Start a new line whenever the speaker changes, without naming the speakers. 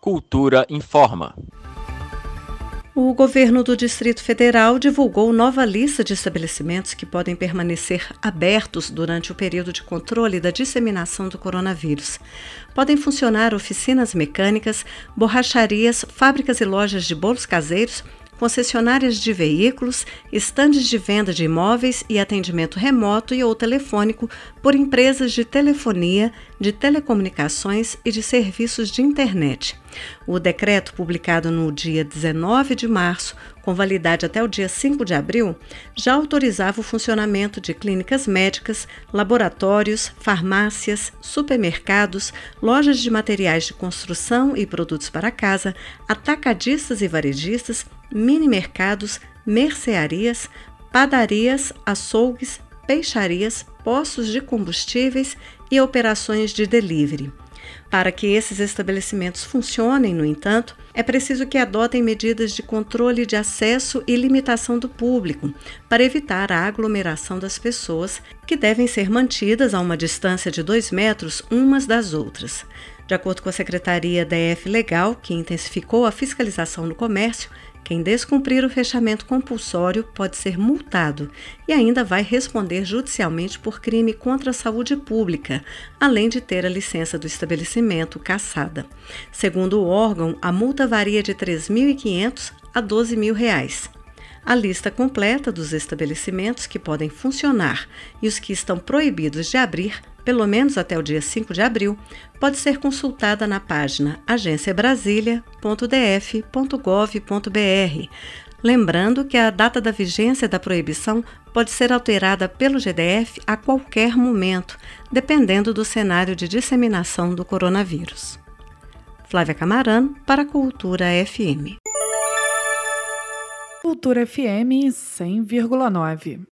Cultura informa.
O governo do Distrito Federal divulgou nova lista de estabelecimentos que podem permanecer abertos durante o período de controle da disseminação do coronavírus. Podem funcionar oficinas mecânicas, borracharias, fábricas e lojas de bolos caseiros, concessionárias de veículos, estandes de venda de imóveis e atendimento remoto e ou telefônico por empresas de telefonia, de telecomunicações e de serviços de internet. O decreto, publicado no dia 19 de março, com validade até o dia 5 de abril, já autorizava o funcionamento de clínicas médicas, laboratórios, farmácias, supermercados, lojas de materiais de construção e produtos para casa, atacadistas e varejistas, mini mercados, mercearias, padarias, açougues, peixarias, postos de combustíveis e operações de delivery. Para que esses estabelecimentos funcionem, no entanto, é preciso que adotem medidas de controle de acesso e limitação do público, para evitar a aglomeração das pessoas, que devem ser mantidas a uma distância de dois metros umas das outras. De acordo com a Secretaria DF Legal, que intensificou a fiscalização no comércio, quem descumprir o fechamento compulsório pode ser multado e ainda vai responder judicialmente por crime contra a saúde pública, além de ter a licença do estabelecimento cassada. Segundo o órgão, a multa varia de R$ 3.500 a 12 mil reais. A lista completa dos estabelecimentos que podem funcionar e os que estão proibidos de abrir pelo menos até o dia 5 de abril, pode ser consultada na página agenciabrasilia.df.gov.br. Lembrando que a data da vigência da proibição pode ser alterada pelo GDF a qualquer momento, dependendo do cenário de disseminação do coronavírus. Flávia Camarano, para a Cultura FM.
Cultura FM 100,9.